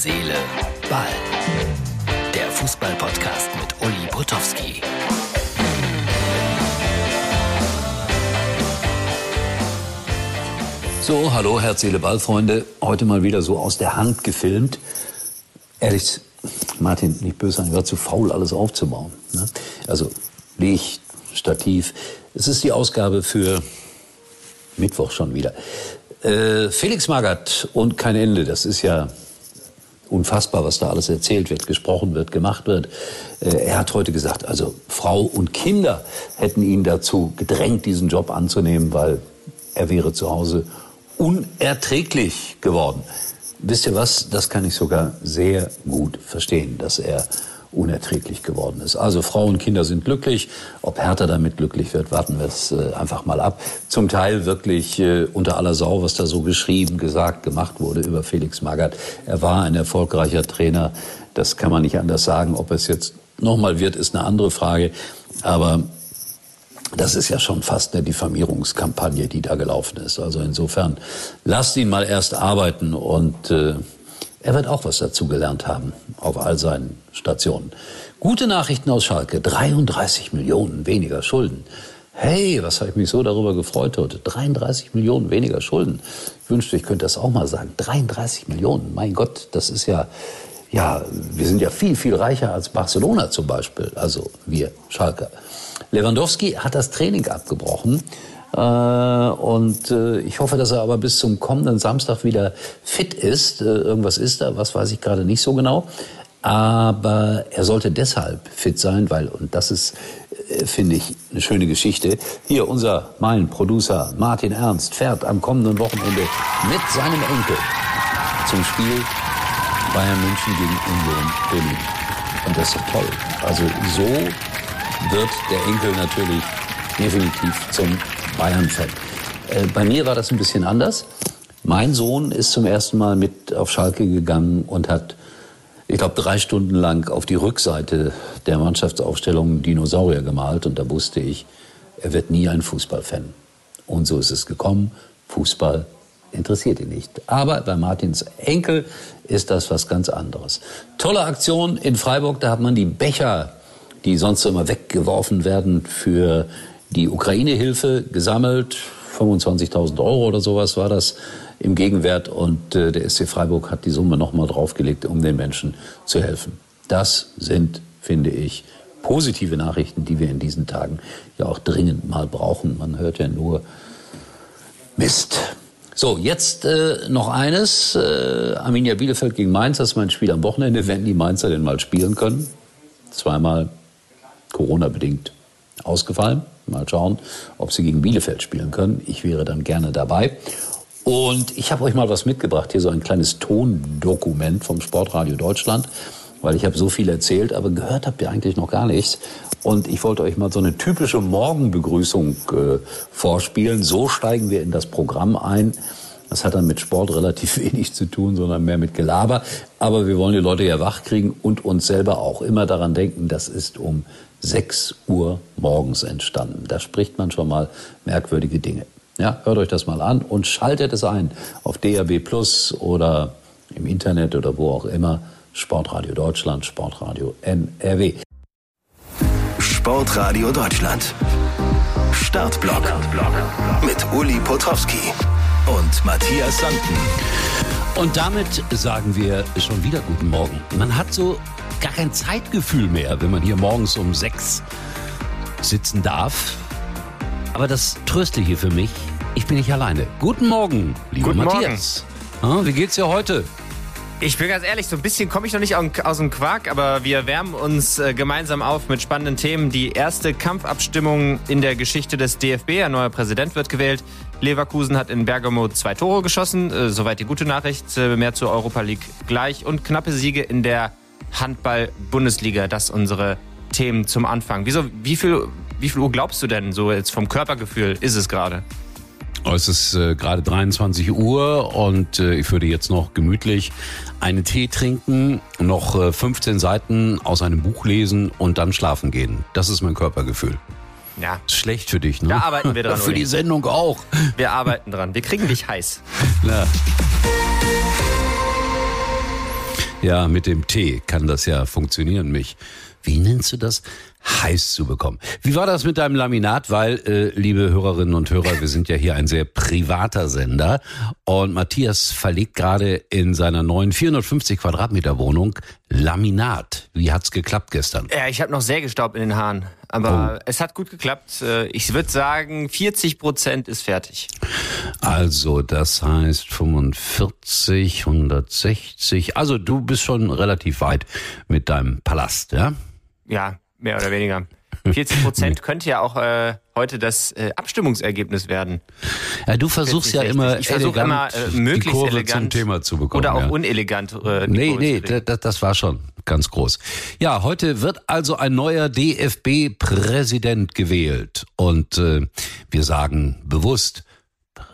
Seele, Ball. Der Fußball-Podcast mit Uli Potowski. So, hallo, Herz, Seele, Ball, Freunde. Heute mal wieder so aus der Hand gefilmt. Ehrlich, Martin, nicht böse sein, ich war zu faul, alles aufzubauen. Ne? Also Licht, Stativ. Es ist die Ausgabe für Mittwoch schon wieder. Äh, Felix Magath und kein Ende, das ist ja unfassbar, was da alles erzählt wird, gesprochen wird, gemacht wird. Äh, er hat heute gesagt, also Frau und Kinder hätten ihn dazu gedrängt, diesen Job anzunehmen, weil er wäre zu Hause unerträglich geworden. Wisst ihr was? Das kann ich sogar sehr gut verstehen, dass er unerträglich geworden ist. Also Frauen und Kinder sind glücklich. Ob Hertha damit glücklich wird, warten wir es äh, einfach mal ab. Zum Teil wirklich äh, unter aller Sau, was da so geschrieben, gesagt, gemacht wurde über Felix Magath. Er war ein erfolgreicher Trainer. Das kann man nicht anders sagen. Ob es jetzt nochmal wird, ist eine andere Frage. Aber das ist ja schon fast eine Diffamierungskampagne, die da gelaufen ist. Also insofern, lasst ihn mal erst arbeiten und äh, er wird auch was dazu gelernt haben auf all seinen Stationen. Gute Nachrichten aus Schalke. 33 Millionen weniger Schulden. Hey, was habe ich mich so darüber gefreut heute. 33 Millionen weniger Schulden. Ich wünschte, ich könnte das auch mal sagen. 33 Millionen. Mein Gott, das ist ja, ja, wir sind ja viel, viel reicher als Barcelona zum Beispiel. Also wir Schalker. Lewandowski hat das Training abgebrochen und äh, ich hoffe, dass er aber bis zum kommenden Samstag wieder fit ist. Äh, irgendwas ist da, was weiß ich gerade nicht so genau. Aber er sollte deshalb fit sein, weil, und das ist, finde ich, eine schöne Geschichte. Hier, unser, mein Producer Martin Ernst fährt am kommenden Wochenende mit seinem Enkel zum Spiel Bayern München gegen Union Berlin. Und das ist toll. Also so wird der Enkel natürlich definitiv zum Bayern-Fan. Äh, bei mir war das ein bisschen anders. Mein Sohn ist zum ersten Mal mit auf Schalke gegangen und hat, ich glaube, drei Stunden lang auf die Rückseite der Mannschaftsaufstellung Dinosaurier gemalt. Und da wusste ich, er wird nie ein Fußballfan. Und so ist es gekommen. Fußball interessiert ihn nicht. Aber bei Martins Enkel ist das was ganz anderes. Tolle Aktion in Freiburg, da hat man die Becher, die sonst immer weggeworfen werden, für die Ukraine-Hilfe gesammelt. 25.000 Euro oder sowas war das im Gegenwert. Und äh, der SC Freiburg hat die Summe nochmal draufgelegt, um den Menschen zu helfen. Das sind, finde ich, positive Nachrichten, die wir in diesen Tagen ja auch dringend mal brauchen. Man hört ja nur Mist. So, jetzt äh, noch eines. Äh, Arminia Bielefeld gegen Mainz, das ist mein Spiel am Wochenende. Werden die Mainzer denn mal spielen können? Zweimal Corona-bedingt ausgefallen. Mal schauen, ob sie gegen Bielefeld spielen können. Ich wäre dann gerne dabei. Und ich habe euch mal was mitgebracht, hier so ein kleines Tondokument vom Sportradio Deutschland, weil ich habe so viel erzählt, aber gehört habt ihr eigentlich noch gar nichts. Und ich wollte euch mal so eine typische Morgenbegrüßung äh, vorspielen. So steigen wir in das Programm ein. Das hat dann mit Sport relativ wenig zu tun, sondern mehr mit Gelaber. Aber wir wollen die Leute ja wach kriegen und uns selber auch immer daran denken, das ist um 6 Uhr morgens entstanden. Da spricht man schon mal merkwürdige Dinge. Ja, hört euch das mal an und schaltet es ein auf DAB Plus oder im Internet oder wo auch immer. Sportradio Deutschland, Sportradio NRW. Sportradio Deutschland. Startblock. Mit Uli Potowski und Matthias Santen. Und damit sagen wir schon wieder guten Morgen. Man hat so gar kein Zeitgefühl mehr, wenn man hier morgens um sechs sitzen darf. Aber das Tröstliche für mich, ich bin nicht alleine. Guten Morgen, lieber Guten Matthias. Ah, wie geht's dir heute? Ich bin ganz ehrlich, so ein bisschen komme ich noch nicht aus dem Quark, aber wir wärmen uns äh, gemeinsam auf mit spannenden Themen. Die erste Kampfabstimmung in der Geschichte des DFB. Ein neuer Präsident wird gewählt. Leverkusen hat in Bergamo zwei Tore geschossen. Äh, soweit die gute Nachricht. Äh, mehr zur Europa League gleich. Und knappe Siege in der Handball-Bundesliga. Das unsere Themen zum Anfang. Wieso, wie viel, wie viel Uhr glaubst du denn so jetzt vom Körpergefühl ist es gerade? Oh, es ist äh, gerade 23 Uhr und äh, ich würde jetzt noch gemütlich einen Tee trinken, noch äh, 15 Seiten aus einem Buch lesen und dann schlafen gehen. Das ist mein Körpergefühl. Ja. Ist schlecht für dich, ne? Da arbeiten wir dran. Für die Sendung auch. Wir arbeiten dran. Wir kriegen dich heiß. Na. Ja, mit dem Tee kann das ja funktionieren, mich. Wie nennst du das? Heiß zu bekommen. Wie war das mit deinem Laminat? Weil, äh, liebe Hörerinnen und Hörer, wir sind ja hier ein sehr privater Sender und Matthias verlegt gerade in seiner neuen 450 Quadratmeter Wohnung Laminat. Wie hat's geklappt gestern? Ja, ich habe noch sehr gestaubt in den Haaren, aber oh. es hat gut geklappt. Äh, ich würde sagen, 40 Prozent ist fertig. Also, das heißt 45, 160. Also, du bist schon relativ weit mit deinem Palast, ja? Ja, mehr oder weniger. 40 Prozent könnte ja auch äh, heute das äh, Abstimmungsergebnis werden. Ja, du versuchst 40, ja immer, ich versuche immer äh, möglichst elegant zum Thema zu bekommen. Oder auch ja. unelegant. Äh, nee, nee, das, das war schon ganz groß. Ja, heute wird also ein neuer DFB-Präsident gewählt. Und äh, wir sagen bewusst,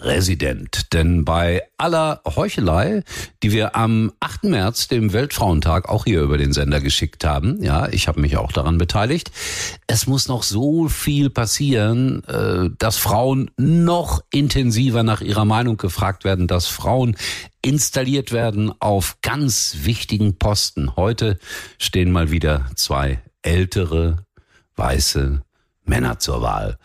Präsident. Denn bei aller Heuchelei, die wir am 8. März, dem Weltfrauentag, auch hier über den Sender geschickt haben, ja, ich habe mich auch daran beteiligt, es muss noch so viel passieren, äh, dass Frauen noch intensiver nach ihrer Meinung gefragt werden, dass Frauen installiert werden auf ganz wichtigen Posten. Heute stehen mal wieder zwei ältere, weiße Männer zur Wahl.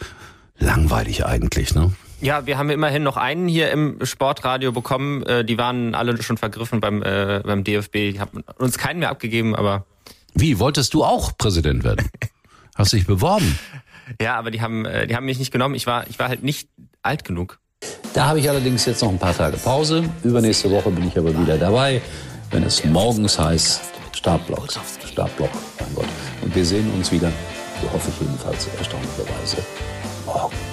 Langweilig eigentlich, ne? Ja, wir haben immerhin noch einen hier im Sportradio bekommen. Äh, die waren alle schon vergriffen beim, äh, beim DFB. Die haben uns keinen mehr abgegeben, aber. Wie, wolltest du auch Präsident werden? Hast dich beworben? Ja, aber die haben, äh, die haben mich nicht genommen. Ich war, ich war halt nicht alt genug. Da habe ich allerdings jetzt noch ein paar Tage Pause. Übernächste Woche bin ich aber wieder dabei, wenn es morgens heißt Startblock. Startblock, mein Gott. Und wir sehen uns wieder, so hoffe ich jedenfalls erstaunlicherweise, morgen.